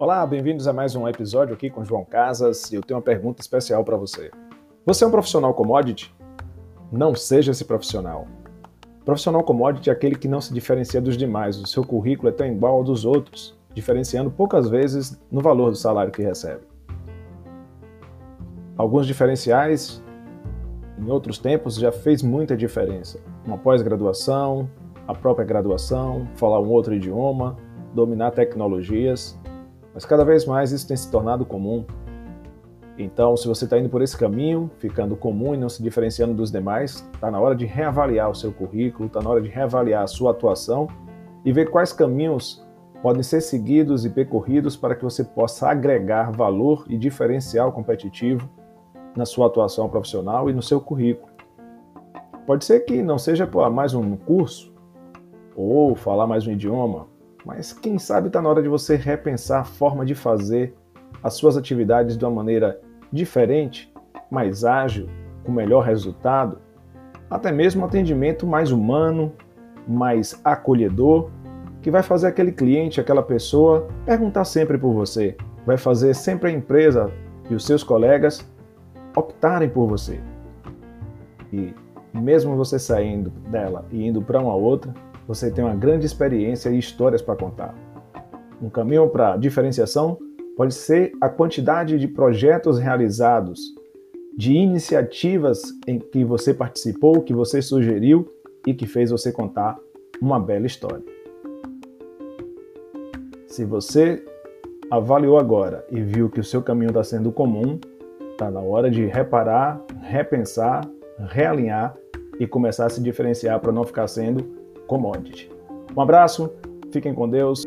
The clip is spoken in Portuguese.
Olá, bem-vindos a mais um episódio aqui com João Casas e eu tenho uma pergunta especial para você. Você é um profissional commodity? Não seja esse profissional. Profissional commodity é aquele que não se diferencia dos demais, o seu currículo é tão igual ao dos outros, diferenciando poucas vezes no valor do salário que recebe. Alguns diferenciais em outros tempos já fez muita diferença. Uma pós-graduação, a própria graduação, falar um outro idioma, dominar tecnologias, mas cada vez mais isso tem se tornado comum. Então, se você está indo por esse caminho, ficando comum e não se diferenciando dos demais, está na hora de reavaliar o seu currículo, está na hora de reavaliar a sua atuação e ver quais caminhos podem ser seguidos e percorridos para que você possa agregar valor e diferencial competitivo na sua atuação profissional e no seu currículo. Pode ser que não seja para mais um curso ou falar mais um idioma, mas quem sabe está na hora de você repensar a forma de fazer as suas atividades de uma maneira diferente, mais ágil, com melhor resultado, até mesmo um atendimento mais humano, mais acolhedor, que vai fazer aquele cliente, aquela pessoa perguntar sempre por você, vai fazer sempre a empresa e os seus colegas optarem por você. E mesmo você saindo dela e indo para uma outra, você tem uma grande experiência e histórias para contar. Um caminho para diferenciação pode ser a quantidade de projetos realizados, de iniciativas em que você participou, que você sugeriu e que fez você contar uma bela história. Se você avaliou agora e viu que o seu caminho está sendo comum, está na hora de reparar, repensar, realinhar e começar a se diferenciar para não ficar sendo commodity. Um abraço, fiquem com Deus.